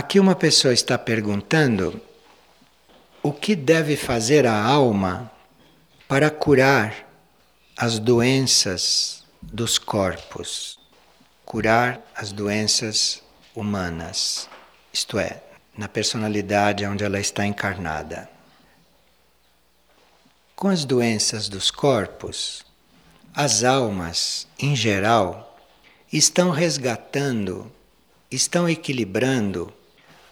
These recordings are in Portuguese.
Aqui uma pessoa está perguntando o que deve fazer a alma para curar as doenças dos corpos, curar as doenças humanas, isto é, na personalidade onde ela está encarnada. Com as doenças dos corpos, as almas, em geral, estão resgatando, estão equilibrando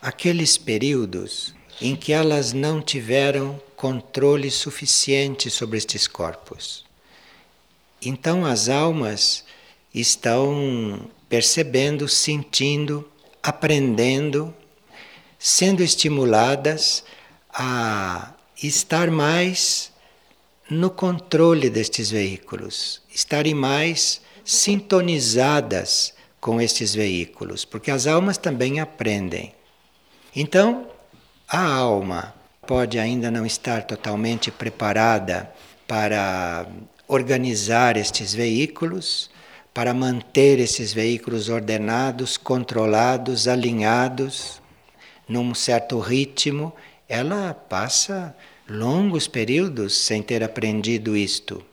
aqueles períodos em que elas não tiveram controle suficiente sobre estes corpos. Então as almas estão percebendo, sentindo, aprendendo, sendo estimuladas a estar mais no controle destes veículos, estarem mais sintonizadas com estes veículos, porque as almas também aprendem. Então, a alma pode ainda não estar totalmente preparada para organizar estes veículos, para manter esses veículos ordenados, controlados, alinhados, num certo ritmo. Ela passa longos períodos sem ter aprendido isto.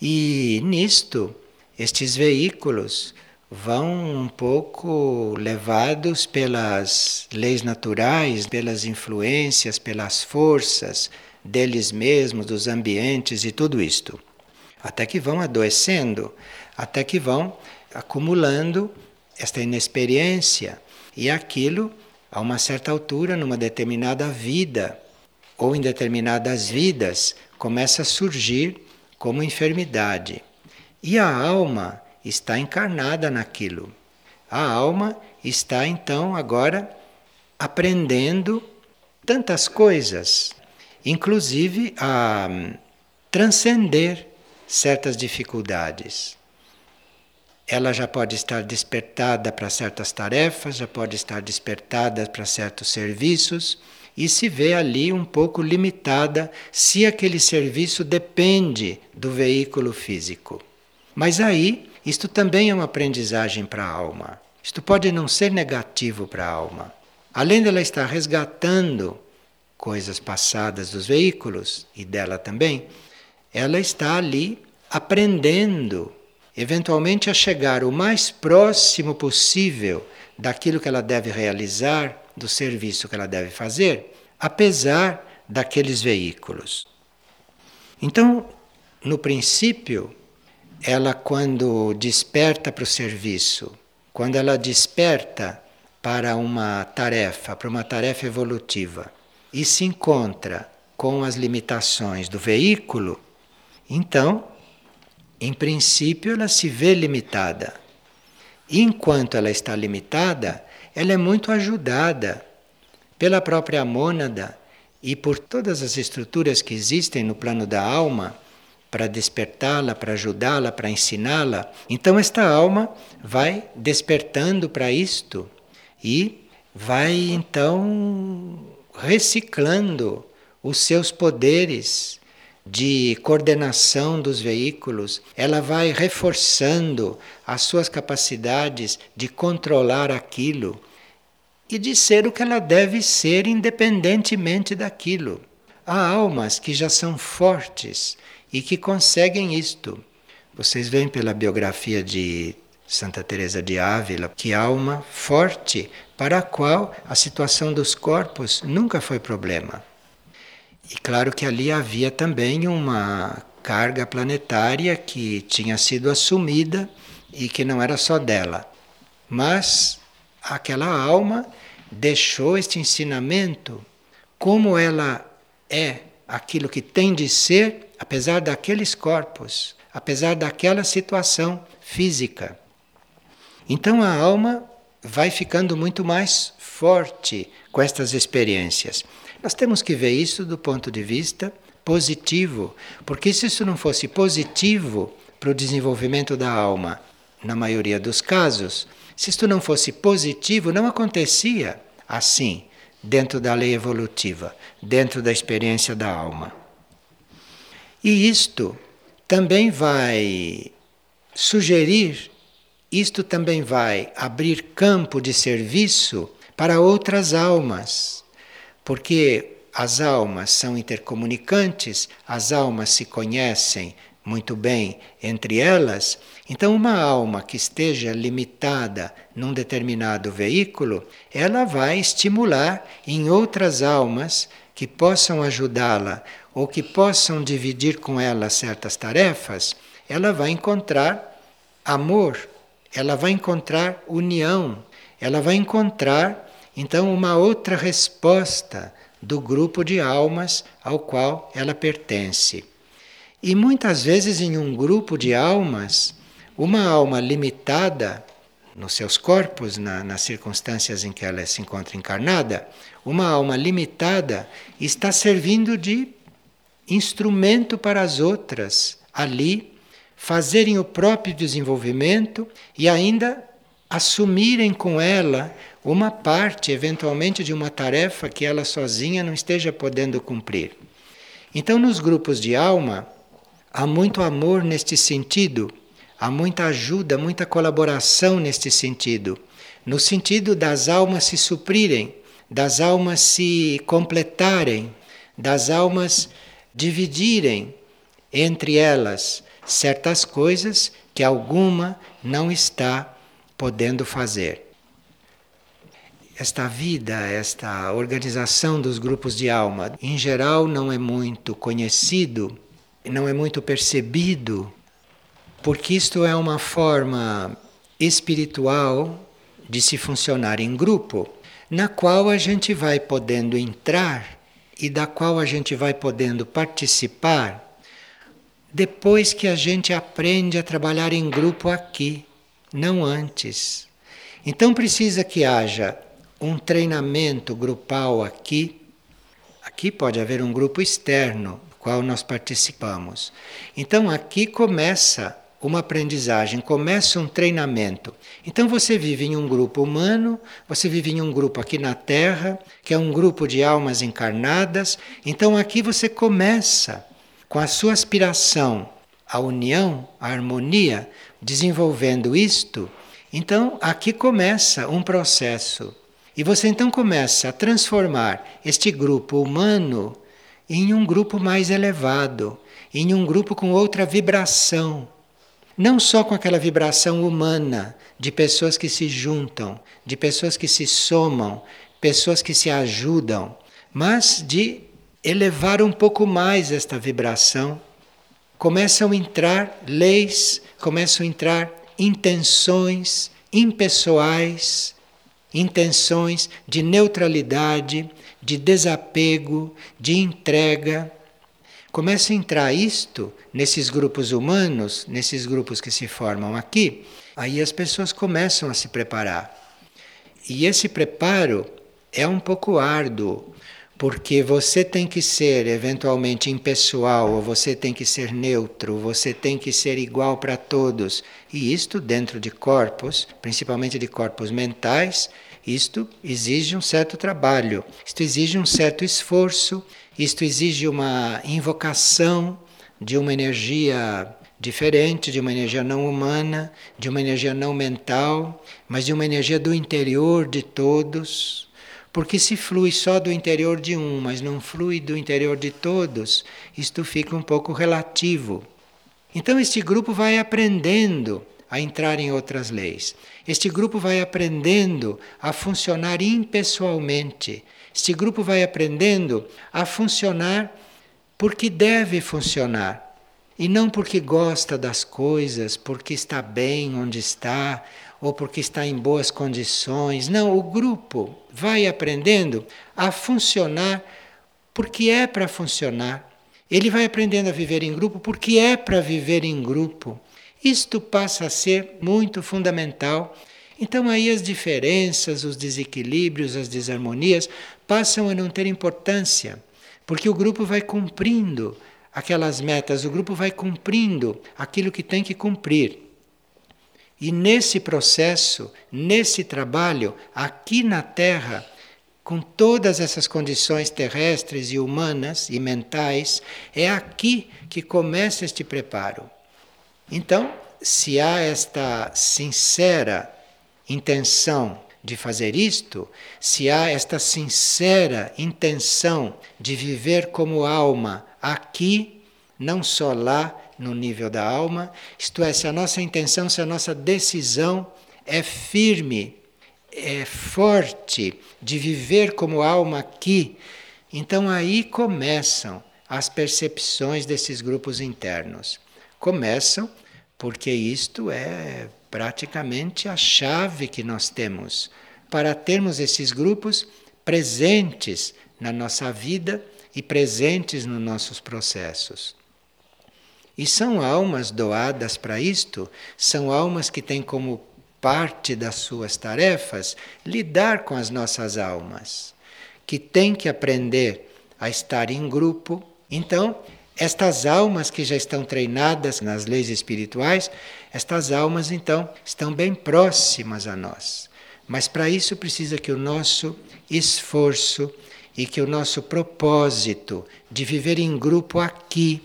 E nisto, estes veículos vão um pouco levados pelas leis naturais, pelas influências, pelas forças deles mesmos, dos ambientes e tudo isto. Até que vão adoecendo, até que vão acumulando esta inexperiência e aquilo a uma certa altura, numa determinada vida ou em determinadas vidas, começa a surgir como enfermidade. E a alma está encarnada naquilo. A alma está então agora aprendendo tantas coisas, inclusive a transcender certas dificuldades. Ela já pode estar despertada para certas tarefas, já pode estar despertada para certos serviços e se vê ali um pouco limitada se aquele serviço depende do veículo físico. Mas aí isto também é uma aprendizagem para a alma. Isto pode não ser negativo para a alma. Além dela estar resgatando coisas passadas dos veículos e dela também, ela está ali aprendendo, eventualmente a chegar o mais próximo possível daquilo que ela deve realizar, do serviço que ela deve fazer, apesar daqueles veículos. Então, no princípio, ela quando desperta para o serviço, quando ela desperta para uma tarefa, para uma tarefa evolutiva, e se encontra com as limitações do veículo, então, em princípio, ela se vê limitada. Enquanto ela está limitada, ela é muito ajudada pela própria mônada e por todas as estruturas que existem no plano da alma para despertá-la, para ajudá-la, para ensiná-la. Então, esta alma vai despertando para isto e vai então reciclando os seus poderes de coordenação dos veículos, ela vai reforçando as suas capacidades de controlar aquilo e de ser o que ela deve ser independentemente daquilo. Há almas que já são fortes e que conseguem isto. Vocês veem pela biografia de Santa Teresa de Ávila que alma forte para a qual a situação dos corpos nunca foi problema. E claro que ali havia também uma carga planetária que tinha sido assumida e que não era só dela. Mas aquela alma deixou este ensinamento como ela é aquilo que tem de ser apesar daqueles corpos, apesar daquela situação física. Então a alma vai ficando muito mais forte com estas experiências. Nós temos que ver isso do ponto de vista positivo, porque se isso não fosse positivo para o desenvolvimento da alma, na maioria dos casos, se isto não fosse positivo, não acontecia assim dentro da lei evolutiva, dentro da experiência da alma. E isto também vai sugerir, isto também vai abrir campo de serviço para outras almas, porque as almas são intercomunicantes, as almas se conhecem muito bem entre elas. Então, uma alma que esteja limitada num determinado veículo, ela vai estimular em outras almas que possam ajudá-la ou que possam dividir com ela certas tarefas, ela vai encontrar amor, ela vai encontrar união, ela vai encontrar então uma outra resposta do grupo de almas ao qual ela pertence. E muitas vezes, em um grupo de almas, uma alma limitada nos seus corpos, na, nas circunstâncias em que ela se encontra encarnada, uma alma limitada está servindo de instrumento para as outras ali fazerem o próprio desenvolvimento e ainda assumirem com ela uma parte, eventualmente, de uma tarefa que ela sozinha não esteja podendo cumprir. Então, nos grupos de alma, há muito amor neste sentido, há muita ajuda, muita colaboração neste sentido, no sentido das almas se suprirem, das almas se completarem, das almas dividirem entre elas certas coisas que alguma não está podendo fazer. Esta vida, esta organização dos grupos de alma, em geral não é muito conhecido, não é muito percebido, porque isto é uma forma espiritual de se funcionar em grupo, na qual a gente vai podendo entrar e da qual a gente vai podendo participar depois que a gente aprende a trabalhar em grupo aqui, não antes. Então precisa que haja um treinamento grupal aqui. Aqui pode haver um grupo externo, do qual nós participamos. Então aqui começa uma aprendizagem, começa um treinamento. Então você vive em um grupo humano, você vive em um grupo aqui na Terra, que é um grupo de almas encarnadas. Então aqui você começa com a sua aspiração à união, à harmonia, desenvolvendo isto, então aqui começa um processo. E você então começa a transformar este grupo humano em um grupo mais elevado, em um grupo com outra vibração. Não só com aquela vibração humana de pessoas que se juntam, de pessoas que se somam, pessoas que se ajudam, mas de elevar um pouco mais esta vibração, começam a entrar leis, começam a entrar intenções impessoais, intenções de neutralidade, de desapego, de entrega. Começa a entrar isto nesses grupos humanos, nesses grupos que se formam aqui, aí as pessoas começam a se preparar. E esse preparo é um pouco árduo, porque você tem que ser eventualmente impessoal, ou você tem que ser neutro, você tem que ser igual para todos. E isto dentro de corpos, principalmente de corpos mentais, isto exige um certo trabalho, isto exige um certo esforço, isto exige uma invocação de uma energia diferente, de uma energia não humana, de uma energia não mental, mas de uma energia do interior de todos porque se flui só do interior de um, mas não flui do interior de todos, isto fica um pouco relativo. Então este grupo vai aprendendo a entrar em outras leis. Este grupo vai aprendendo a funcionar impessoalmente. Este grupo vai aprendendo a funcionar porque deve funcionar. E não porque gosta das coisas, porque está bem onde está, ou porque está em boas condições. Não, o grupo vai aprendendo a funcionar porque é para funcionar. Ele vai aprendendo a viver em grupo porque é para viver em grupo. Isto passa a ser muito fundamental. Então, aí as diferenças, os desequilíbrios, as desarmonias passam a não ter importância, porque o grupo vai cumprindo aquelas metas, o grupo vai cumprindo aquilo que tem que cumprir. E nesse processo, nesse trabalho, aqui na Terra, com todas essas condições terrestres e humanas e mentais, é aqui que começa este preparo. Então, se há esta sincera intenção de fazer isto, se há esta sincera intenção de viver como alma aqui, não só lá no nível da alma, isto é, se a nossa intenção, se a nossa decisão é firme, é forte de viver como alma aqui, então aí começam as percepções desses grupos internos. Começam porque isto é praticamente a chave que nós temos para termos esses grupos presentes na nossa vida e presentes nos nossos processos. E são almas doadas para isto, são almas que têm como parte das suas tarefas lidar com as nossas almas, que têm que aprender a estar em grupo. Então, estas almas que já estão treinadas nas leis espirituais, estas almas então estão bem próximas a nós. Mas para isso precisa que o nosso esforço e que o nosso propósito de viver em grupo aqui,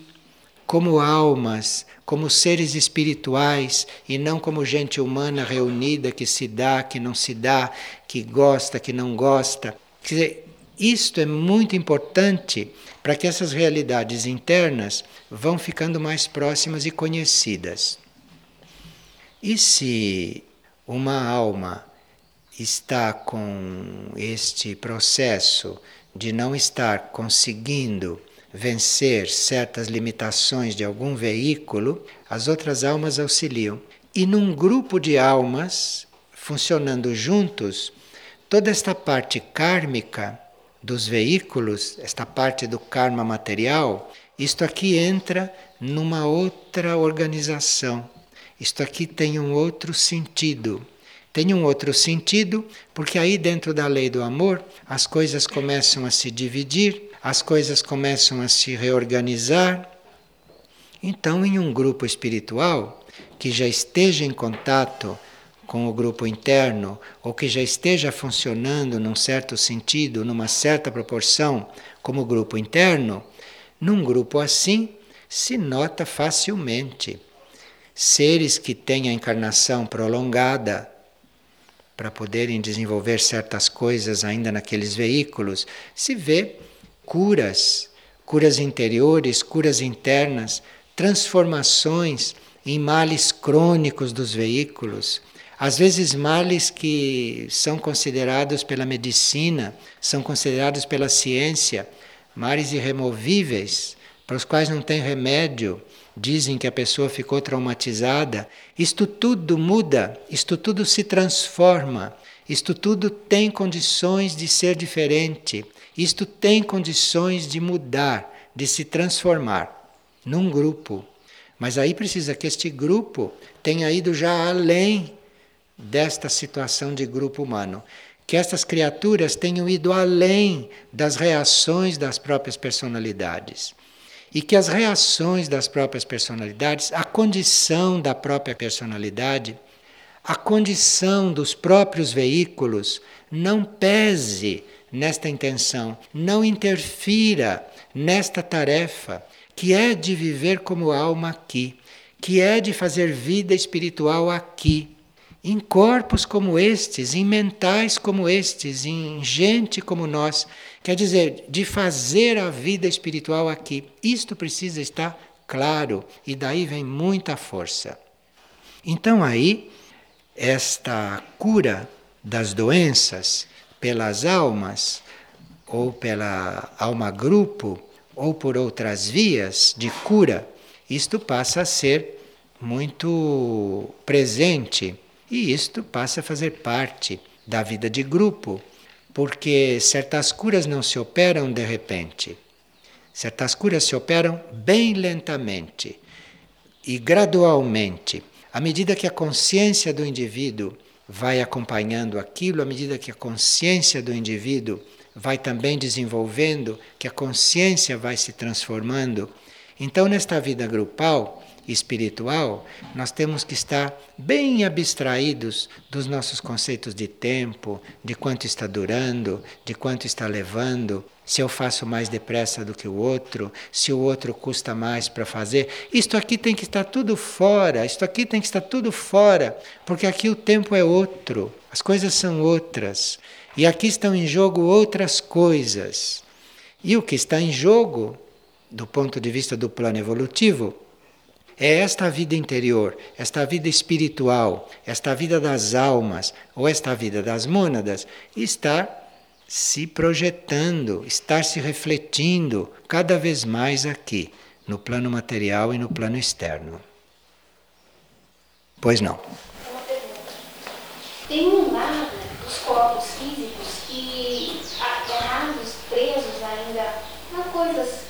como almas, como seres espirituais e não como gente humana reunida que se dá, que não se dá, que gosta, que não gosta. Quer dizer, isto é muito importante para que essas realidades internas vão ficando mais próximas e conhecidas. E se uma alma está com este processo de não estar conseguindo vencer certas limitações de algum veículo, as outras almas auxiliam. E num grupo de almas funcionando juntos, toda esta parte kármica dos veículos, esta parte do karma material, isto aqui entra numa outra organização. Isto aqui tem um outro sentido. Tem um outro sentido porque aí dentro da lei do amor as coisas começam a se dividir, as coisas começam a se reorganizar. Então, em um grupo espiritual que já esteja em contato com o grupo interno, ou que já esteja funcionando num certo sentido, numa certa proporção, como grupo interno, num grupo assim se nota facilmente. Seres que têm a encarnação prolongada para poderem desenvolver certas coisas ainda naqueles veículos, se vê curas, curas interiores, curas internas, transformações em males crônicos dos veículos. Às vezes, males que são considerados pela medicina, são considerados pela ciência, males irremovíveis, para os quais não tem remédio, dizem que a pessoa ficou traumatizada. Isto tudo muda, isto tudo se transforma, isto tudo tem condições de ser diferente, isto tem condições de mudar, de se transformar num grupo. Mas aí precisa que este grupo tenha ido já além desta situação de grupo humano. Que estas criaturas tenham ido além das reações das próprias personalidades. E que as reações das próprias personalidades, a condição da própria personalidade, a condição dos próprios veículos, não pese nesta intenção, não interfira nesta tarefa, que é de viver como alma aqui, que é de fazer vida espiritual aqui em corpos como estes, em mentais como estes, em gente como nós. Quer dizer, de fazer a vida espiritual aqui. Isto precisa estar claro e daí vem muita força. Então, aí, esta cura das doenças pelas almas, ou pela alma-grupo, ou por outras vias de cura, isto passa a ser muito presente e isto passa a fazer parte da vida de grupo, porque certas curas não se operam de repente. Certas curas se operam bem lentamente e gradualmente. À medida que a consciência do indivíduo vai acompanhando aquilo, à medida que a consciência do indivíduo vai também desenvolvendo, que a consciência vai se transformando. Então, nesta vida grupal, espiritual, nós temos que estar bem abstraídos dos nossos conceitos de tempo, de quanto está durando, de quanto está levando, se eu faço mais depressa do que o outro, se o outro custa mais para fazer. Isto aqui tem que estar tudo fora, isto aqui tem que estar tudo fora, porque aqui o tempo é outro, as coisas são outras. E aqui estão em jogo outras coisas. E o que está em jogo, do ponto de vista do plano evolutivo, é esta vida interior, esta vida espiritual, esta vida das almas ou esta vida das mônadas estar se projetando, estar se refletindo cada vez mais aqui, no plano material e no plano externo. Pois não. Tem um lado dos corpos físicos que, agarrados, presos ainda a coisas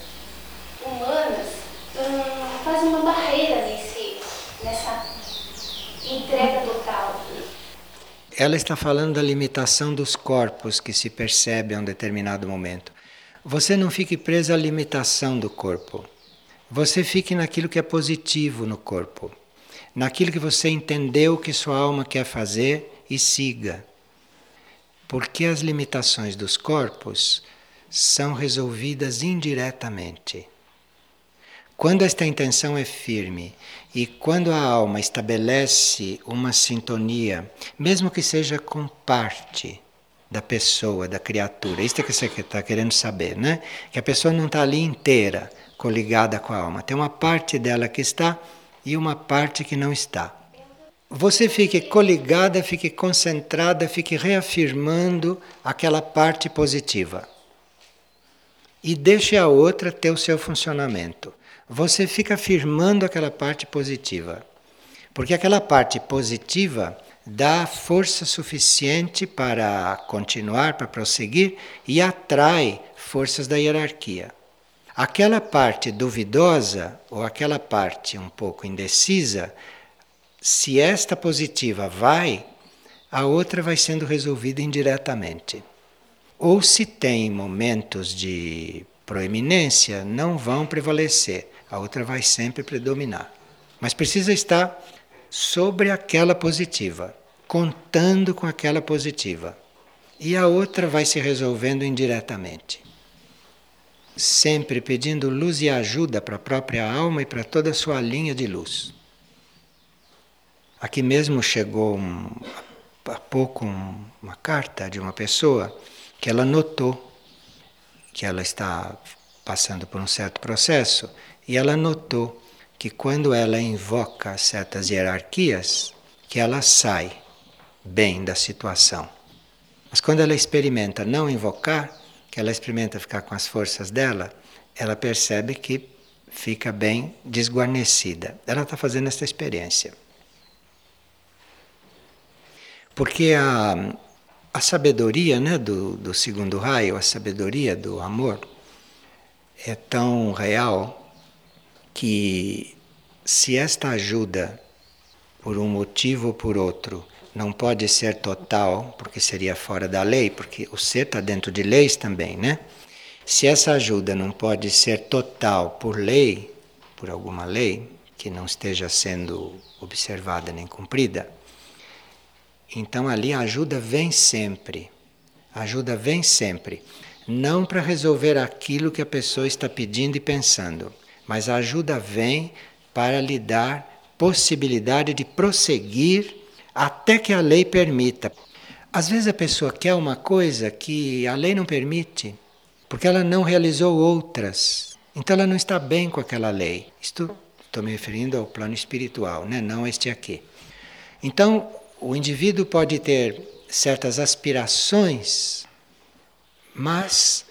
humanas, hum, fazem uma barreira nesse, nessa entrega total. Ela está falando da limitação dos corpos que se percebe a um determinado momento. Você não fique preso à limitação do corpo. Você fique naquilo que é positivo no corpo, naquilo que você entendeu que sua alma quer fazer e siga. Porque as limitações dos corpos são resolvidas indiretamente. Quando esta intenção é firme e quando a alma estabelece uma sintonia, mesmo que seja com parte da pessoa, da criatura, isso é que você está querendo saber, né? Que a pessoa não está ali inteira coligada com a alma, tem uma parte dela que está e uma parte que não está. Você fique coligada, fique concentrada, fique reafirmando aquela parte positiva. E deixe a outra ter o seu funcionamento você fica afirmando aquela parte positiva. Porque aquela parte positiva dá força suficiente para continuar, para prosseguir e atrai forças da hierarquia. Aquela parte duvidosa ou aquela parte um pouco indecisa, se esta positiva vai, a outra vai sendo resolvida indiretamente. Ou se tem momentos de proeminência, não vão prevalecer a outra vai sempre predominar. Mas precisa estar sobre aquela positiva, contando com aquela positiva. E a outra vai se resolvendo indiretamente. Sempre pedindo luz e ajuda para a própria alma e para toda a sua linha de luz. Aqui mesmo chegou um, há pouco um, uma carta de uma pessoa que ela notou que ela está passando por um certo processo e ela notou que quando ela invoca certas hierarquias, que ela sai bem da situação. Mas quando ela experimenta não invocar, que ela experimenta ficar com as forças dela, ela percebe que fica bem desguarnecida. Ela está fazendo essa experiência. Porque a, a sabedoria né, do, do segundo raio, a sabedoria do amor, é tão real que se esta ajuda, por um motivo ou por outro, não pode ser total, porque seria fora da lei, porque o ser está dentro de leis também, né? Se essa ajuda não pode ser total por lei, por alguma lei, que não esteja sendo observada nem cumprida, então ali a ajuda vem sempre. A ajuda vem sempre. Não para resolver aquilo que a pessoa está pedindo e pensando, mas a ajuda vem para lhe dar possibilidade de prosseguir até que a lei permita. Às vezes a pessoa quer uma coisa que a lei não permite, porque ela não realizou outras. Então ela não está bem com aquela lei. Isto estou me referindo ao plano espiritual, né? não este aqui. Então o indivíduo pode ter certas aspirações, mas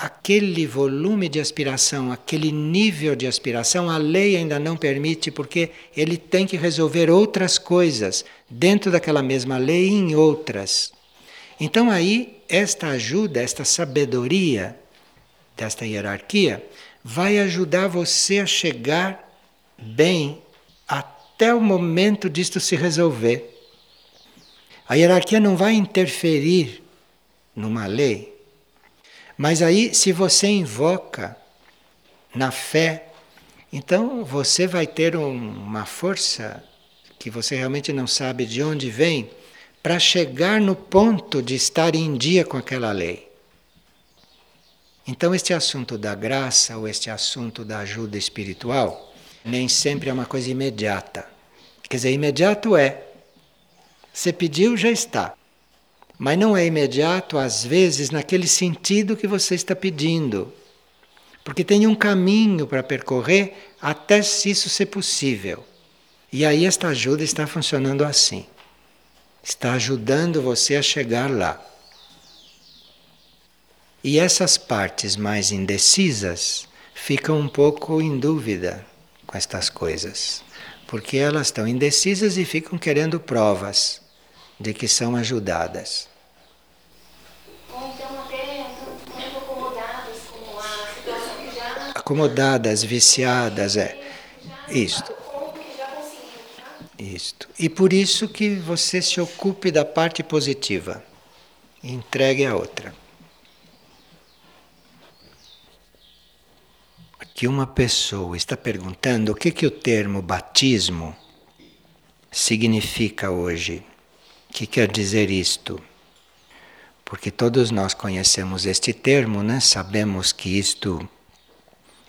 aquele volume de aspiração, aquele nível de aspiração, a lei ainda não permite, porque ele tem que resolver outras coisas dentro daquela mesma lei e em outras. Então, aí, esta ajuda, esta sabedoria desta hierarquia, vai ajudar você a chegar bem até o momento disto se resolver. A hierarquia não vai interferir numa lei, mas aí, se você invoca na fé Então você vai ter um, uma força que você realmente não sabe de onde vem para chegar no ponto de estar em dia com aquela lei. Então, este assunto da graça ou este assunto da ajuda espiritual nem sempre é uma coisa imediata. Quer dizer, imediato é. Você pediu, já está. Mas não é imediato, às vezes, naquele sentido que você está pedindo. Porque tem um caminho para percorrer até isso ser possível. E aí esta ajuda está funcionando assim. Está ajudando você a chegar lá. E essas partes mais indecisas ficam um pouco em dúvida com estas coisas, porque elas estão indecisas e ficam querendo provas de que são ajudadas. Ou então até muito acomodadas com a situação que já. Acomodadas, viciadas, é. Isto. Isto. E por isso que você se ocupe da parte positiva. Entregue a outra. Aqui uma pessoa está perguntando o que, que o termo batismo significa hoje. O que quer dizer isto? Porque todos nós conhecemos este termo, né? sabemos que isto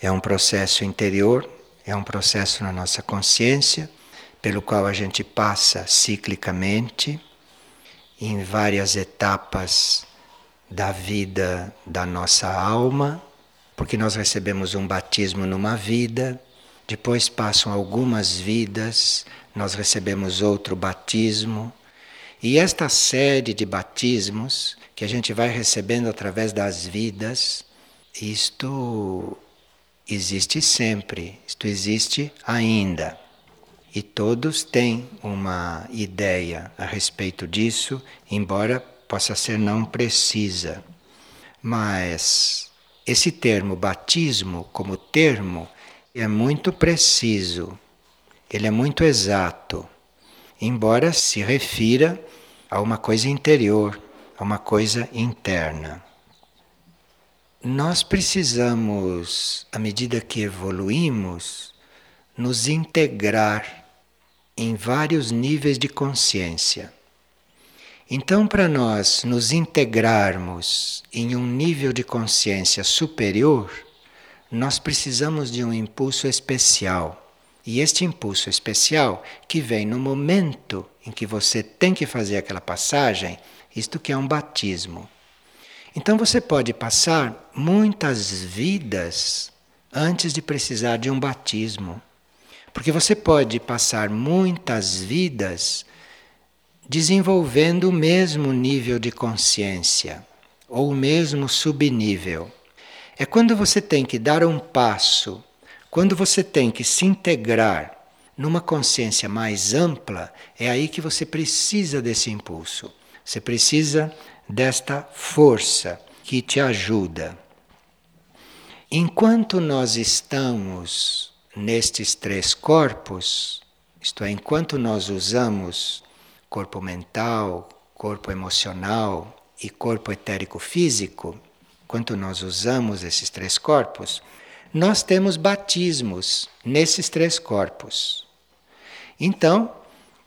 é um processo interior, é um processo na nossa consciência pelo qual a gente passa ciclicamente em várias etapas da vida da nossa alma, porque nós recebemos um batismo numa vida, depois passam algumas vidas, nós recebemos outro batismo, e esta série de batismos que a gente vai recebendo através das vidas, isto existe sempre, isto existe ainda. E todos têm uma ideia a respeito disso, embora possa ser não precisa. Mas esse termo batismo, como termo, é muito preciso, ele é muito exato, embora se refira a uma coisa interior, a uma coisa interna. Nós precisamos, à medida que evoluímos, nos integrar em vários níveis de consciência. Então, para nós nos integrarmos em um nível de consciência superior, nós precisamos de um impulso especial. E este impulso especial, que vem no momento em que você tem que fazer aquela passagem, isto que é um batismo. Então você pode passar muitas vidas antes de precisar de um batismo. Porque você pode passar muitas vidas desenvolvendo o mesmo nível de consciência ou o mesmo subnível. É quando você tem que dar um passo, quando você tem que se integrar numa consciência mais ampla, é aí que você precisa desse impulso. Você precisa desta força que te ajuda. Enquanto nós estamos nestes três corpos, isto é, enquanto nós usamos corpo mental, corpo emocional e corpo etérico físico, enquanto nós usamos esses três corpos, nós temos batismos nesses três corpos. Então,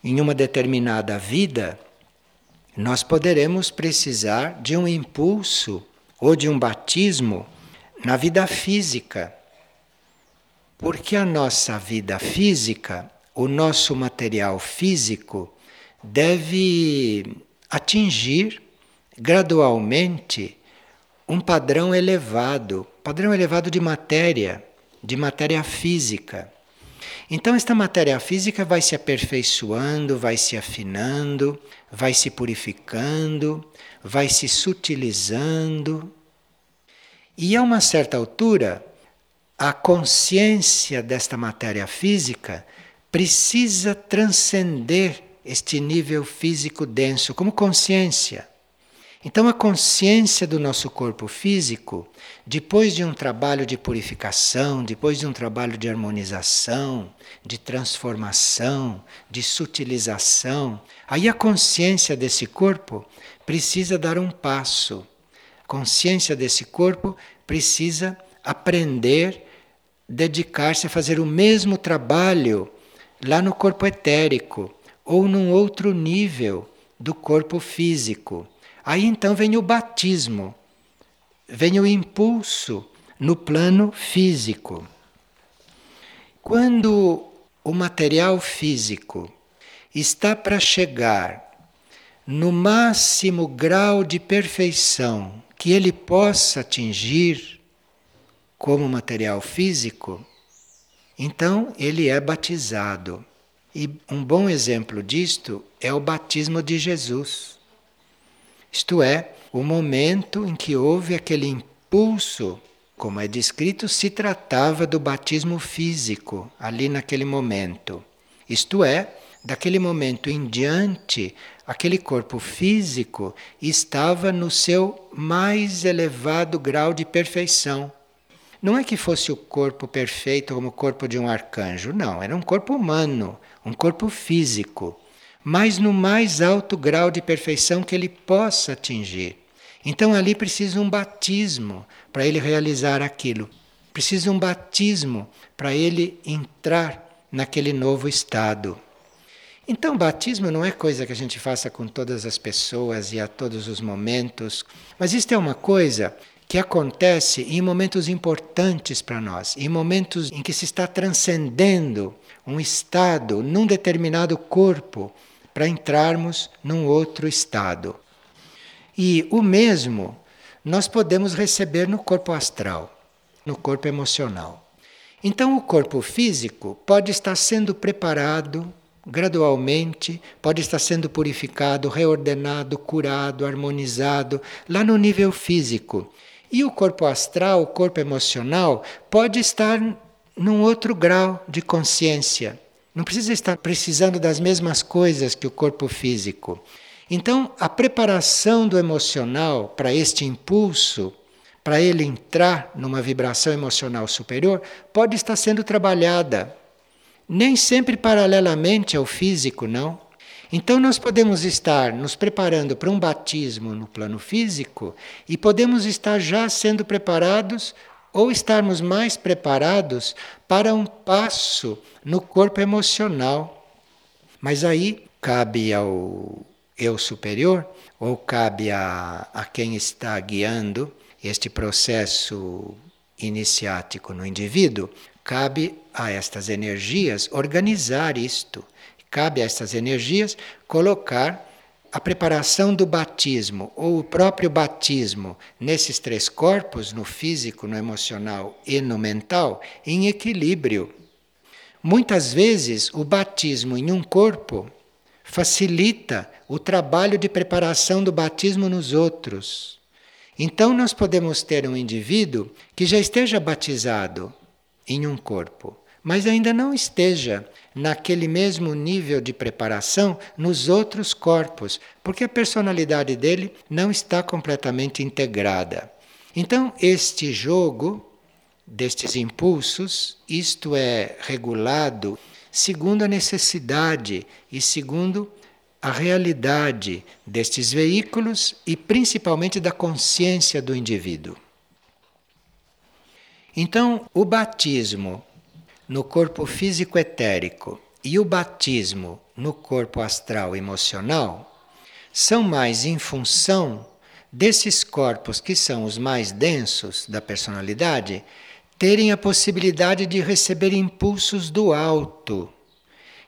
em uma determinada vida, nós poderemos precisar de um impulso ou de um batismo na vida física porque a nossa vida física, o nosso material físico, deve atingir gradualmente um padrão elevado, padrão elevado de matéria, de matéria física. Então, esta matéria física vai se aperfeiçoando, vai se afinando, vai se purificando, vai se sutilizando. E a uma certa altura, a consciência desta matéria física precisa transcender este nível físico denso como consciência. Então, a consciência do nosso corpo físico, depois de um trabalho de purificação, depois de um trabalho de harmonização, de transformação, de sutilização, aí a consciência desse corpo precisa dar um passo. A consciência desse corpo precisa aprender dedicar-se a fazer o mesmo trabalho lá no corpo etérico ou num outro nível do corpo físico. Aí então vem o batismo, vem o impulso no plano físico. Quando o material físico está para chegar no máximo grau de perfeição que ele possa atingir como material físico, então ele é batizado. E um bom exemplo disto é o batismo de Jesus. Isto é, o momento em que houve aquele impulso, como é descrito, se tratava do batismo físico, ali naquele momento. Isto é, daquele momento em diante, aquele corpo físico estava no seu mais elevado grau de perfeição. Não é que fosse o corpo perfeito como o corpo de um arcanjo, não, era um corpo humano, um corpo físico, mas no mais alto grau de perfeição que ele possa atingir. Então ali precisa um batismo para ele realizar aquilo. Precisa um batismo para ele entrar naquele novo estado. Então, batismo não é coisa que a gente faça com todas as pessoas e a todos os momentos, mas isto é uma coisa que acontece em momentos importantes para nós, em momentos em que se está transcendendo um estado num determinado corpo para entrarmos num outro estado. E o mesmo nós podemos receber no corpo astral, no corpo emocional. Então, o corpo físico pode estar sendo preparado gradualmente, pode estar sendo purificado, reordenado, curado, harmonizado, lá no nível físico. E o corpo astral, o corpo emocional, pode estar num outro grau de consciência. Não precisa estar precisando das mesmas coisas que o corpo físico. Então, a preparação do emocional para este impulso, para ele entrar numa vibração emocional superior, pode estar sendo trabalhada nem sempre paralelamente ao físico, não. Então, nós podemos estar nos preparando para um batismo no plano físico e podemos estar já sendo preparados ou estarmos mais preparados para um passo no corpo emocional. Mas aí cabe ao eu superior, ou cabe a, a quem está guiando este processo iniciático no indivíduo, Cabe a estas energias organizar isto. Cabe a estas energias colocar a preparação do batismo ou o próprio batismo nesses três corpos, no físico, no emocional e no mental, em equilíbrio. Muitas vezes o batismo em um corpo facilita o trabalho de preparação do batismo nos outros. Então, nós podemos ter um indivíduo que já esteja batizado em um corpo, mas ainda não esteja naquele mesmo nível de preparação nos outros corpos, porque a personalidade dele não está completamente integrada. Então, este jogo destes impulsos, isto é regulado segundo a necessidade e segundo a realidade destes veículos e principalmente da consciência do indivíduo. Então, o batismo no corpo físico etérico e o batismo no corpo astral emocional são mais em função desses corpos que são os mais densos da personalidade terem a possibilidade de receber impulsos do alto.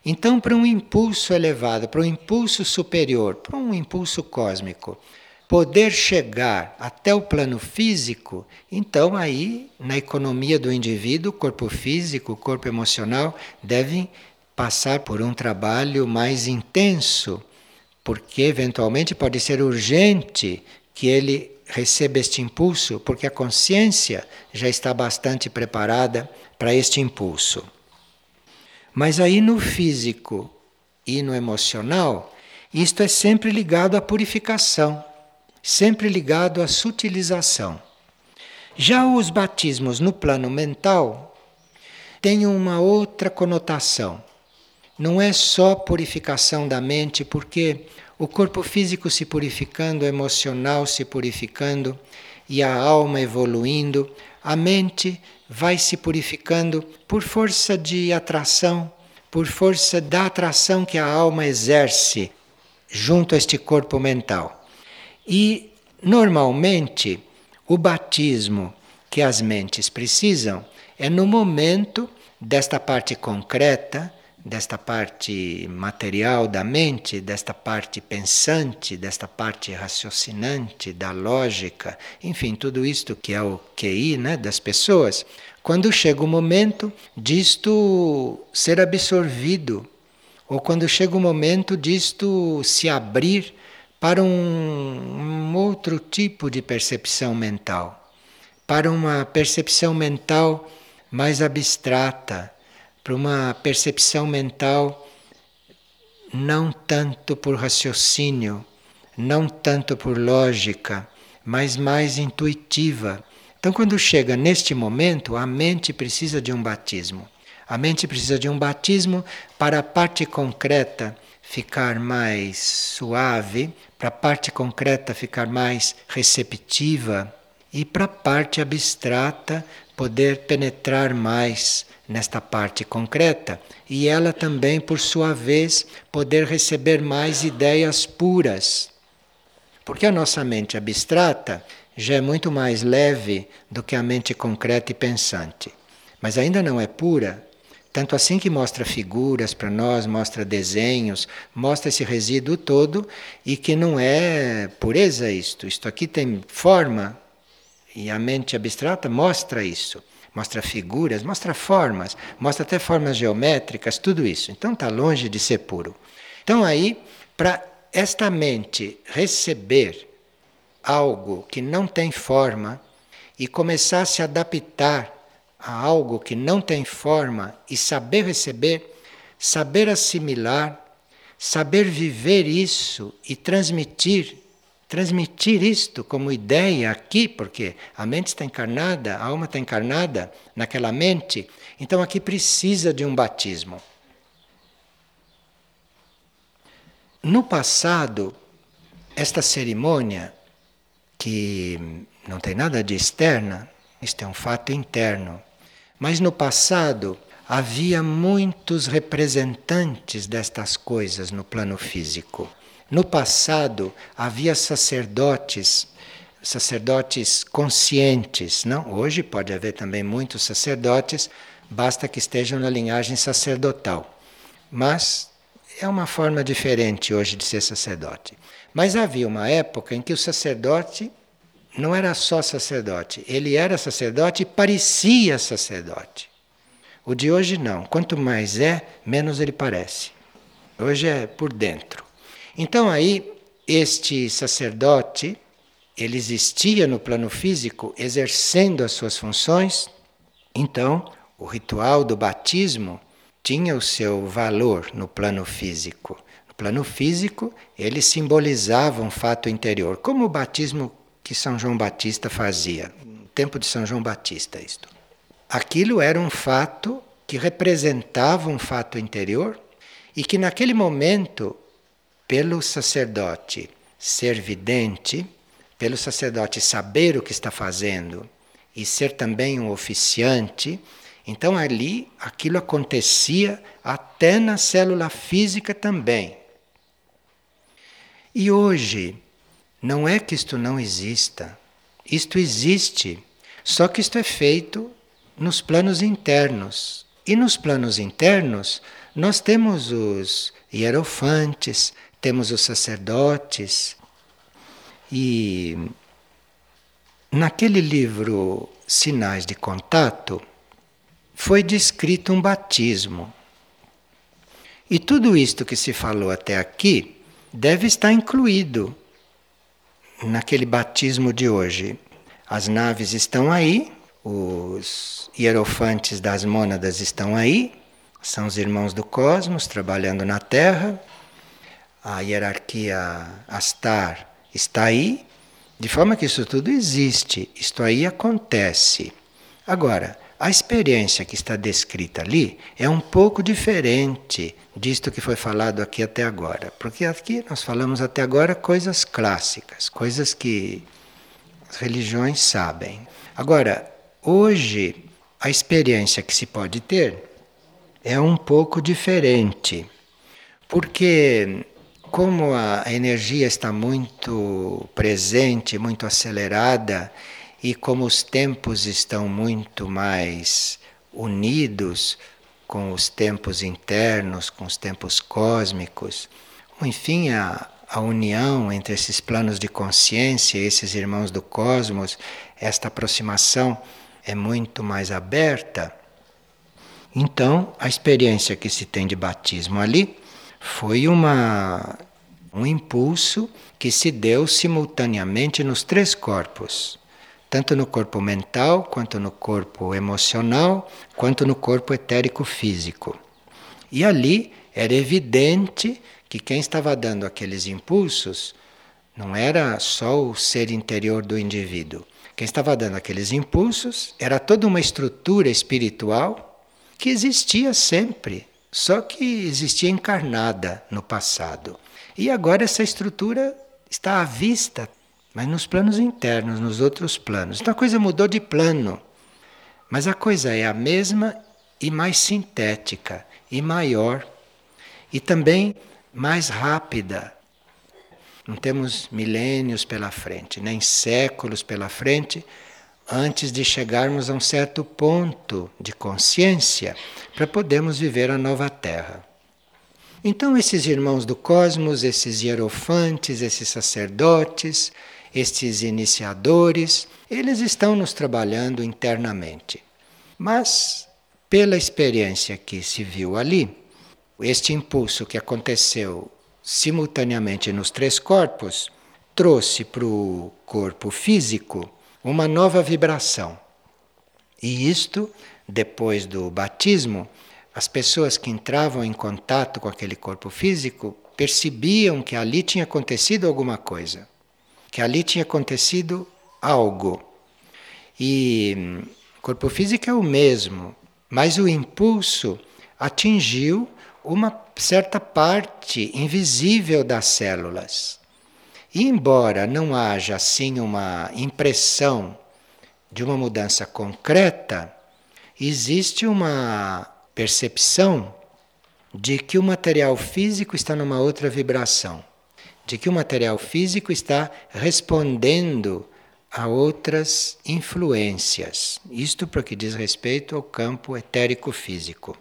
Então, para um impulso elevado, para um impulso superior, para um impulso cósmico, poder chegar até o plano físico, então aí na economia do indivíduo, corpo físico, corpo emocional devem passar por um trabalho mais intenso, porque eventualmente pode ser urgente que ele receba este impulso, porque a consciência já está bastante preparada para este impulso. Mas aí no físico e no emocional, isto é sempre ligado à purificação sempre ligado à sutilização. Já os batismos no plano mental têm uma outra conotação. Não é só purificação da mente, porque o corpo físico se purificando, o emocional se purificando e a alma evoluindo, a mente vai se purificando por força de atração, por força da atração que a alma exerce junto a este corpo mental. E, normalmente, o batismo que as mentes precisam é no momento desta parte concreta, desta parte material da mente, desta parte pensante, desta parte raciocinante, da lógica, enfim, tudo isto que é o QI né, das pessoas, quando chega o momento disto ser absorvido, ou quando chega o momento disto se abrir para um, um outro tipo de percepção mental, para uma percepção mental mais abstrata, para uma percepção mental não tanto por raciocínio, não tanto por lógica, mas mais intuitiva. Então, quando chega neste momento, a mente precisa de um batismo. A mente precisa de um batismo para a parte concreta ficar mais suave, para a parte concreta ficar mais receptiva e para a parte abstrata poder penetrar mais nesta parte concreta e ela também, por sua vez, poder receber mais ideias puras. Porque a nossa mente abstrata já é muito mais leve do que a mente concreta e pensante, mas ainda não é pura. Tanto assim que mostra figuras para nós, mostra desenhos, mostra esse resíduo todo e que não é pureza isto. Isto aqui tem forma, e a mente abstrata mostra isso. Mostra figuras, mostra formas, mostra até formas geométricas, tudo isso. Então está longe de ser puro. Então aí, para esta mente receber algo que não tem forma e começar a se adaptar a algo que não tem forma e saber receber, saber assimilar, saber viver isso e transmitir transmitir isto como ideia aqui, porque a mente está encarnada, a alma está encarnada naquela mente, então aqui precisa de um batismo. No passado, esta cerimônia, que não tem nada de externa, isto é um fato interno, mas no passado havia muitos representantes destas coisas no plano físico. No passado havia sacerdotes, sacerdotes conscientes, não? Hoje pode haver também muitos sacerdotes, basta que estejam na linhagem sacerdotal. Mas é uma forma diferente hoje de ser sacerdote. Mas havia uma época em que o sacerdote não era só sacerdote, ele era sacerdote e parecia sacerdote. O de hoje não. Quanto mais é, menos ele parece. Hoje é por dentro. Então aí este sacerdote, ele existia no plano físico exercendo as suas funções. Então, o ritual do batismo tinha o seu valor no plano físico. No plano físico, ele simbolizava um fato interior, como o batismo que São João Batista fazia, no tempo de São João Batista, isto. Aquilo era um fato que representava um fato interior e que naquele momento pelo sacerdote ser vidente, pelo sacerdote saber o que está fazendo e ser também um oficiante, então ali aquilo acontecia até na célula física também. E hoje, não é que isto não exista, isto existe, só que isto é feito nos planos internos. E nos planos internos, nós temos os hierofantes, temos os sacerdotes. E naquele livro Sinais de Contato foi descrito um batismo. E tudo isto que se falou até aqui deve estar incluído naquele batismo de hoje. As naves estão aí, os hierofantes das mônadas estão aí, são os irmãos do cosmos trabalhando na Terra, a hierarquia Astar está aí, de forma que isso tudo existe, isto aí acontece. Agora, a experiência que está descrita ali é um pouco diferente disto que foi falado aqui até agora, porque aqui nós falamos até agora coisas clássicas, coisas que as religiões sabem. Agora, hoje a experiência que se pode ter é um pouco diferente, porque como a energia está muito presente, muito acelerada, e como os tempos estão muito mais unidos com os tempos internos, com os tempos cósmicos, enfim, a, a união entre esses planos de consciência, esses irmãos do cosmos, esta aproximação é muito mais aberta. Então, a experiência que se tem de batismo ali foi uma, um impulso que se deu simultaneamente nos três corpos, tanto no corpo mental, quanto no corpo emocional, quanto no corpo etérico físico. E ali era evidente que quem estava dando aqueles impulsos não era só o ser interior do indivíduo. Quem estava dando aqueles impulsos era toda uma estrutura espiritual que existia sempre, só que existia encarnada no passado. E agora essa estrutura está à vista, mas nos planos internos, nos outros planos. Então a coisa mudou de plano. Mas a coisa é a mesma e mais sintética e maior e também mais rápida. Não temos milênios pela frente, nem séculos pela frente antes de chegarmos a um certo ponto de consciência para podermos viver a nova Terra. Então, esses irmãos do cosmos, esses hierofantes, esses sacerdotes, estes iniciadores, eles estão nos trabalhando internamente. Mas, pela experiência que se viu ali, este impulso que aconteceu simultaneamente nos três corpos trouxe para o corpo físico uma nova vibração. E isto, depois do batismo, as pessoas que entravam em contato com aquele corpo físico percebiam que ali tinha acontecido alguma coisa, que ali tinha acontecido algo. E o corpo físico é o mesmo, mas o impulso atingiu uma certa parte invisível das células. E embora não haja assim uma impressão de uma mudança concreta, existe uma percepção de que o material físico está numa outra vibração, de que o material físico está respondendo a outras influências. Isto para que diz respeito ao campo etérico físico.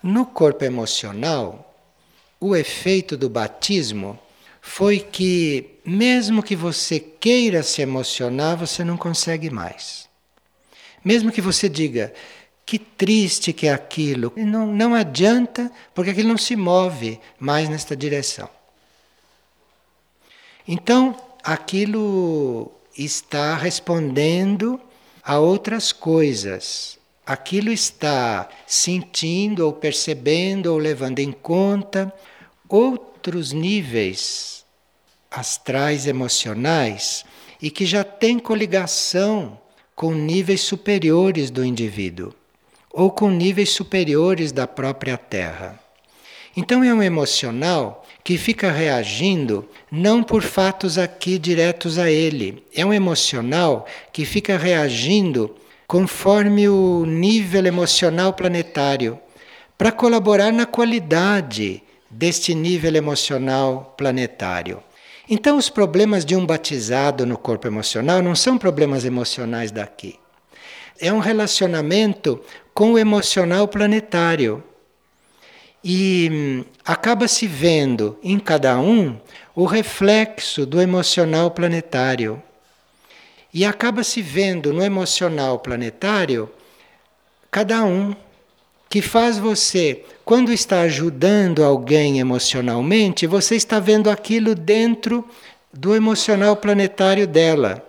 No corpo emocional, o efeito do batismo foi que, mesmo que você queira se emocionar, você não consegue mais. Mesmo que você diga que triste que é aquilo, não, não adianta, porque aquilo não se move mais nesta direção. Então, aquilo está respondendo a outras coisas. Aquilo está sentindo ou percebendo ou levando em conta outros níveis astrais emocionais e que já têm coligação com níveis superiores do indivíduo ou com níveis superiores da própria Terra. Então é um emocional que fica reagindo não por fatos aqui diretos a ele, é um emocional que fica reagindo conforme o nível emocional planetário, para colaborar na qualidade deste nível emocional planetário. Então, os problemas de um batizado no corpo emocional não são problemas emocionais daqui. É um relacionamento com o emocional planetário. E hum, acaba se vendo em cada um o reflexo do emocional planetário. E acaba se vendo no emocional planetário cada um que faz você, quando está ajudando alguém emocionalmente, você está vendo aquilo dentro do emocional planetário dela.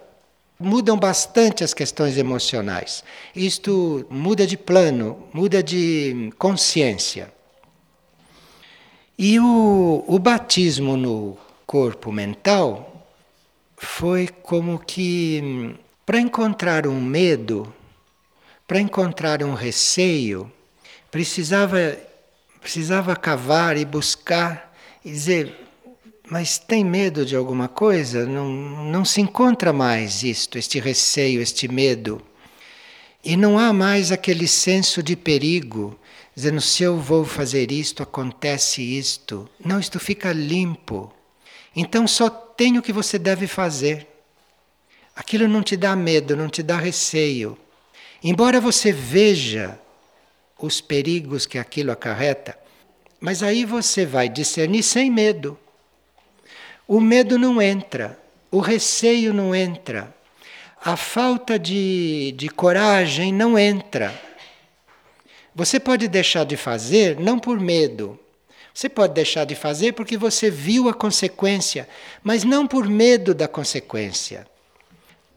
Mudam bastante as questões emocionais. Isto muda de plano, muda de consciência. E o, o batismo no corpo mental foi como que para encontrar um medo, para encontrar um receio, precisava, precisava cavar e buscar e dizer: mas tem medo de alguma coisa? Não, não se encontra mais isto, este receio, este medo. E não há mais aquele senso de perigo, dizendo: se eu vou fazer isto, acontece isto. Não, isto fica limpo. Então só tem o que você deve fazer. Aquilo não te dá medo, não te dá receio. Embora você veja os perigos que aquilo acarreta, mas aí você vai discernir sem medo. O medo não entra, o receio não entra, a falta de, de coragem não entra. Você pode deixar de fazer não por medo, você pode deixar de fazer porque você viu a consequência, mas não por medo da consequência.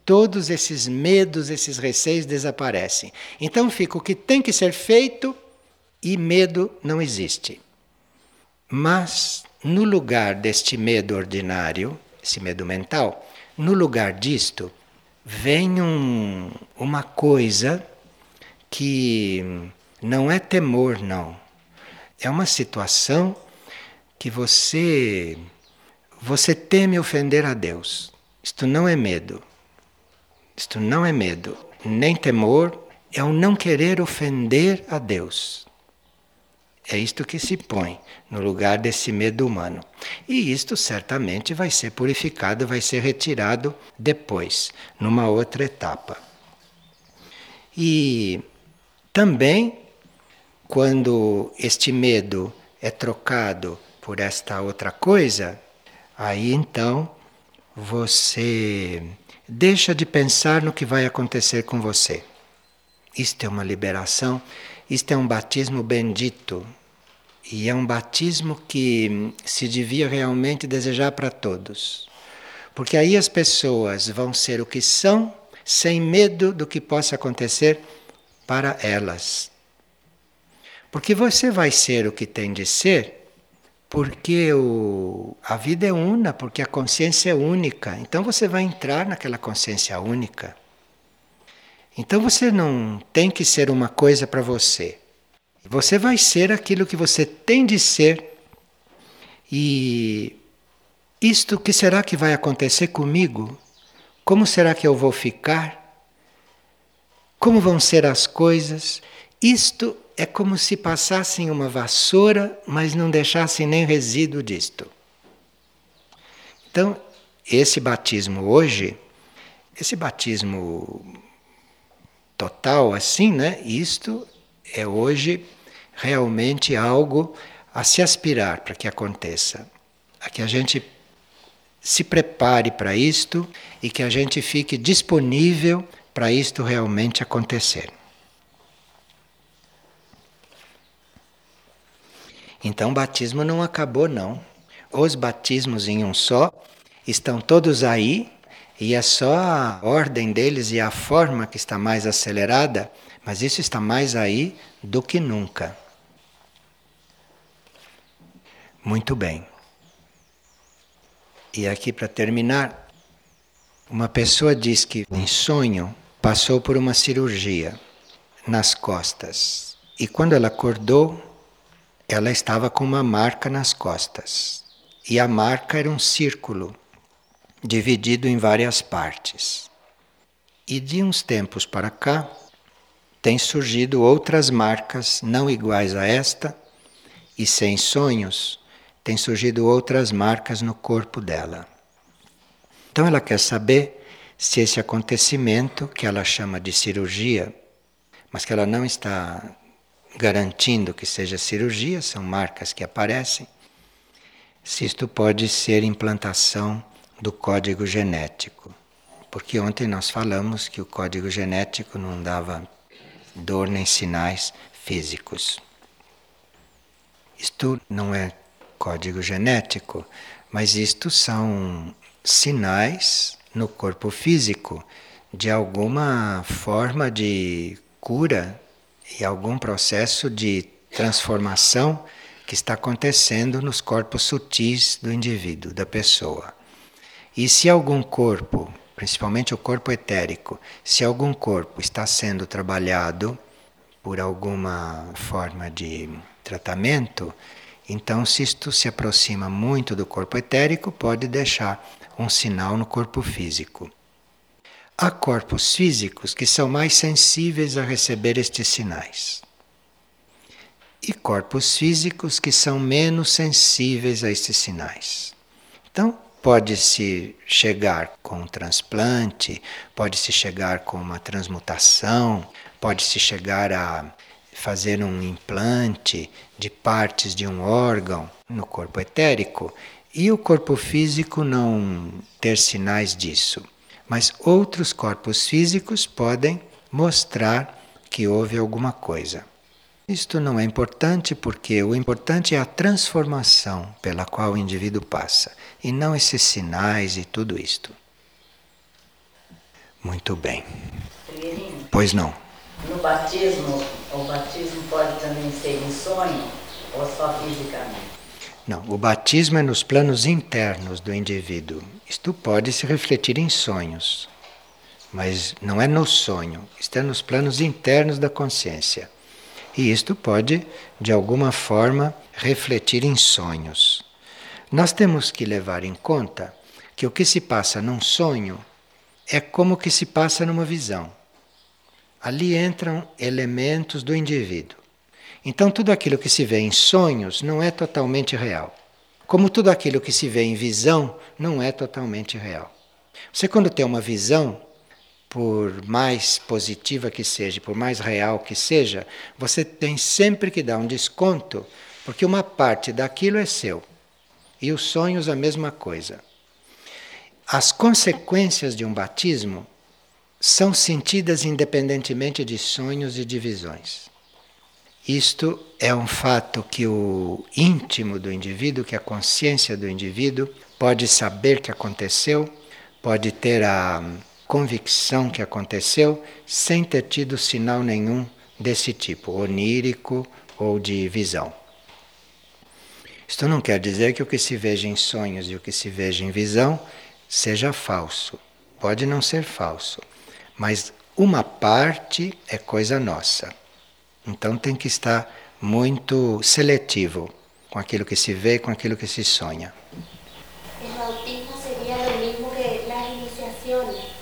Todos esses medos, esses receios desaparecem. Então fica o que tem que ser feito e medo não existe. Mas no lugar deste medo ordinário, esse medo mental, no lugar disto, vem um, uma coisa que não é temor, não é uma situação que você você teme ofender a Deus. Isto não é medo. Isto não é medo, nem temor, é o não querer ofender a Deus. É isto que se põe no lugar desse medo humano. E isto certamente vai ser purificado, vai ser retirado depois, numa outra etapa. E também quando este medo é trocado por esta outra coisa, aí então você deixa de pensar no que vai acontecer com você. Isto é uma liberação, isto é um batismo bendito. E é um batismo que se devia realmente desejar para todos. Porque aí as pessoas vão ser o que são, sem medo do que possa acontecer para elas. Porque você vai ser o que tem de ser porque o, a vida é una, porque a consciência é única. Então você vai entrar naquela consciência única. Então você não tem que ser uma coisa para você. Você vai ser aquilo que você tem de ser. E isto que será que vai acontecer comigo? Como será que eu vou ficar? Como vão ser as coisas? Isto é como se passassem uma vassoura, mas não deixassem nem resíduo disto. Então, esse batismo hoje, esse batismo total assim, né? Isto é hoje realmente algo a se aspirar para que aconteça. A que a gente se prepare para isto e que a gente fique disponível para isto realmente acontecer. Então o batismo não acabou, não. Os batismos em um só estão todos aí e é só a ordem deles e a forma que está mais acelerada, mas isso está mais aí do que nunca. Muito bem. E aqui para terminar, uma pessoa diz que em sonho passou por uma cirurgia nas costas. E quando ela acordou, ela estava com uma marca nas costas. E a marca era um círculo, dividido em várias partes. E de uns tempos para cá, têm surgido outras marcas não iguais a esta, e sem sonhos, têm surgido outras marcas no corpo dela. Então ela quer saber se esse acontecimento, que ela chama de cirurgia, mas que ela não está garantindo que seja cirurgia, são marcas que aparecem, se isto pode ser implantação do código genético. Porque ontem nós falamos que o código genético não dava dor nem sinais físicos. Isto não é código genético, mas isto são sinais no corpo físico de alguma forma de cura e algum processo de transformação que está acontecendo nos corpos sutis do indivíduo, da pessoa. E se algum corpo, principalmente o corpo etérico, se algum corpo está sendo trabalhado por alguma forma de tratamento, Então, se isto se aproxima muito do corpo etérico, pode deixar um sinal no corpo físico. Há corpos físicos que são mais sensíveis a receber estes sinais. E corpos físicos que são menos sensíveis a estes sinais. Então, pode-se chegar com um transplante, pode-se chegar com uma transmutação, pode-se chegar a fazer um implante de partes de um órgão no corpo etérico e o corpo físico não ter sinais disso. Mas outros corpos físicos podem mostrar que houve alguma coisa. Isto não é importante porque o importante é a transformação pela qual o indivíduo passa e não esses sinais e tudo isto. Muito bem. Pois não. No batismo, o batismo pode também ser em sonho ou só fisicamente? Não, o batismo é nos planos internos do indivíduo. Isto pode se refletir em sonhos, mas não é no sonho, está nos planos internos da consciência. E isto pode, de alguma forma, refletir em sonhos. Nós temos que levar em conta que o que se passa num sonho é como o que se passa numa visão. Ali entram elementos do indivíduo. Então, tudo aquilo que se vê em sonhos não é totalmente real. Como tudo aquilo que se vê em visão não é totalmente real. Você, quando tem uma visão, por mais positiva que seja, por mais real que seja, você tem sempre que dar um desconto, porque uma parte daquilo é seu. E os sonhos, a mesma coisa. As consequências de um batismo são sentidas independentemente de sonhos e de visões. Isto é um fato que o íntimo do indivíduo, que a consciência do indivíduo, pode saber que aconteceu, pode ter a convicção que aconteceu, sem ter tido sinal nenhum desse tipo, onírico ou de visão. Isto não quer dizer que o que se veja em sonhos e o que se veja em visão seja falso. Pode não ser falso mas uma parte é coisa nossa. Então tem que estar muito seletivo com aquilo que se vê, com aquilo que se sonha seria o mesmo que as iniciações.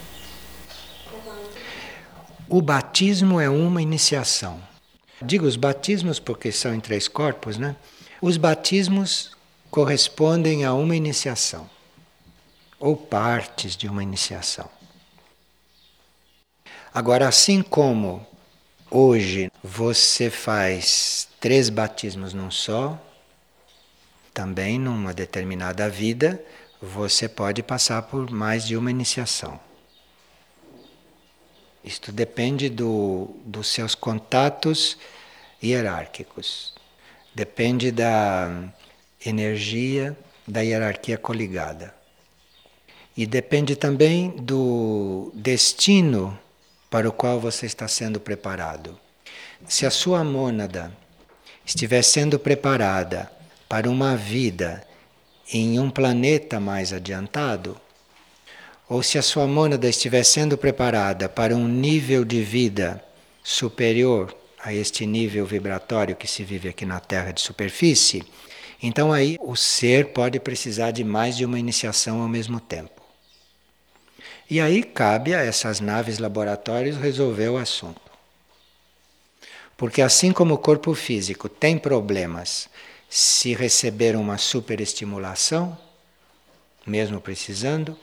O batismo é uma iniciação. Digo os batismos porque são em três corpos, né? Os batismos correspondem a uma iniciação ou partes de uma iniciação. Agora, assim como hoje você faz três batismos num só, também numa determinada vida você pode passar por mais de uma iniciação. Isto depende do, dos seus contatos hierárquicos, depende da energia da hierarquia coligada. E depende também do destino para o qual você está sendo preparado. Se a sua mônada estiver sendo preparada para uma vida em um planeta mais adiantado, ou se a sua mônada estiver sendo preparada para um nível de vida superior a este nível vibratório que se vive aqui na Terra de superfície, então aí o ser pode precisar de mais de uma iniciação ao mesmo tempo. E aí cabe a essas naves laboratórios resolver o assunto. Porque assim como o corpo físico tem problemas se receber uma superestimulação, mesmo precisando,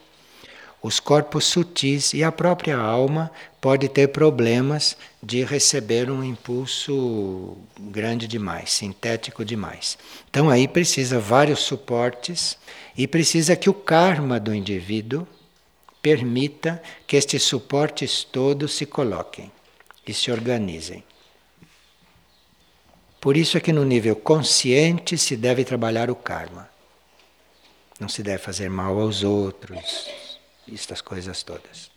os corpos sutis e a própria alma pode ter problemas de receber um impulso grande demais, sintético demais. Então aí precisa vários suportes e precisa que o karma do indivíduo permita que estes suportes todos se coloquem e se organizem. Por isso é que no nível consciente se deve trabalhar o karma. Não se deve fazer mal aos outros, estas coisas todas.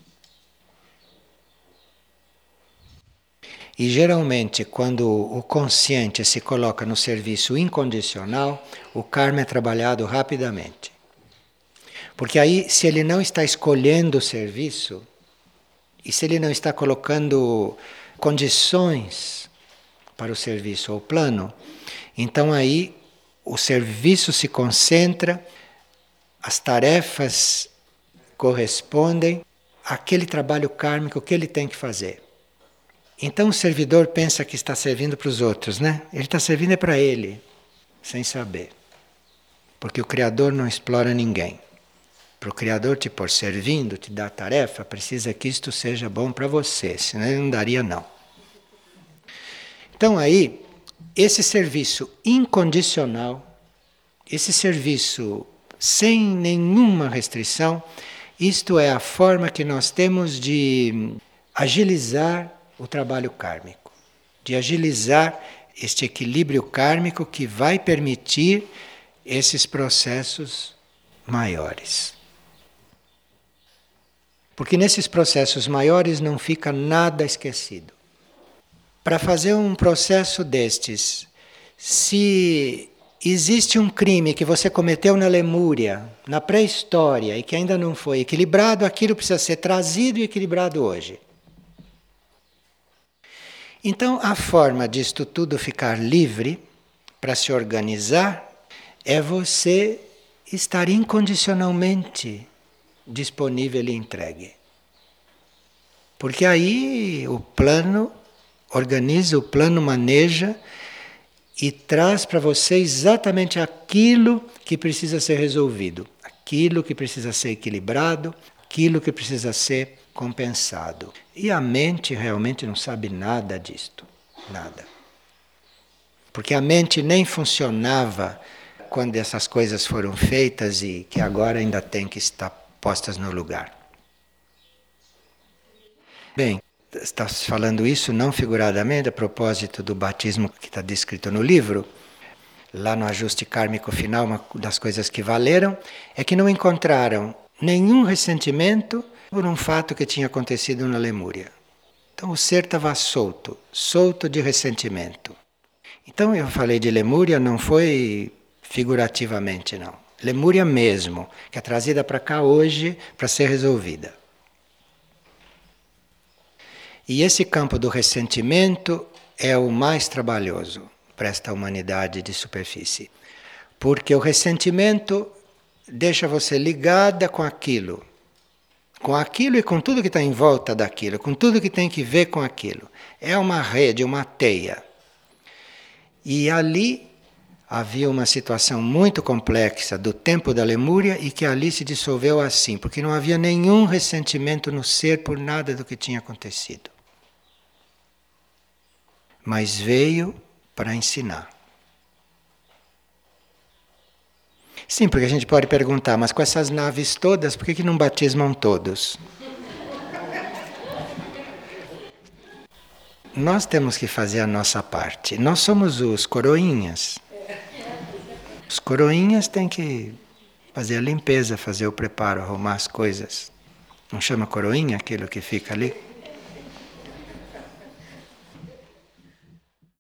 E geralmente, quando o consciente se coloca no serviço incondicional, o karma é trabalhado rapidamente. Porque aí, se ele não está escolhendo o serviço, e se ele não está colocando condições para o serviço ou plano, então aí o serviço se concentra, as tarefas correspondem àquele trabalho kármico que ele tem que fazer. Então o servidor pensa que está servindo para os outros, né? Ele está servindo é para ele, sem saber. Porque o Criador não explora ninguém. Para o Criador te pôr servindo, te dar tarefa, precisa que isto seja bom para você, senão ele não daria não. Então aí, esse serviço incondicional, esse serviço sem nenhuma restrição, isto é a forma que nós temos de agilizar o trabalho kármico, de agilizar este equilíbrio kármico que vai permitir esses processos maiores. Porque nesses processos maiores não fica nada esquecido. Para fazer um processo destes, se existe um crime que você cometeu na Lemúria, na pré-história, e que ainda não foi equilibrado, aquilo precisa ser trazido e equilibrado hoje. Então, a forma disto tudo ficar livre para se organizar é você estar incondicionalmente disponível e entregue. Porque aí o plano organiza, o plano maneja e traz para você exatamente aquilo que precisa ser resolvido, aquilo que precisa ser equilibrado, aquilo que precisa ser compensado. E a mente realmente não sabe nada disto, nada. Porque a mente nem funcionava quando essas coisas foram feitas e que agora ainda tem que estar postas no lugar. Bem, está falando isso não figuradamente a propósito do batismo que está descrito no livro. Lá no ajuste kármico final, uma das coisas que valeram é que não encontraram nenhum ressentimento por um fato que tinha acontecido na Lemúria. Então o ser estava solto, solto de ressentimento. Então eu falei de Lemúria, não foi figurativamente, não. Lemúria mesmo, que é trazida para cá hoje para ser resolvida. E esse campo do ressentimento é o mais trabalhoso para esta humanidade de superfície. Porque o ressentimento deixa você ligada com aquilo, com aquilo e com tudo que está em volta daquilo, com tudo que tem que ver com aquilo. É uma rede, uma teia. E ali havia uma situação muito complexa do tempo da Lemúria e que ali se dissolveu assim, porque não havia nenhum ressentimento no ser por nada do que tinha acontecido mas veio para ensinar. Sim, porque a gente pode perguntar, mas com essas naves todas, por que, que não batismam todos? Nós temos que fazer a nossa parte. Nós somos os coroinhas. Os coroinhas têm que fazer a limpeza, fazer o preparo, arrumar as coisas. Não chama coroinha aquilo que fica ali?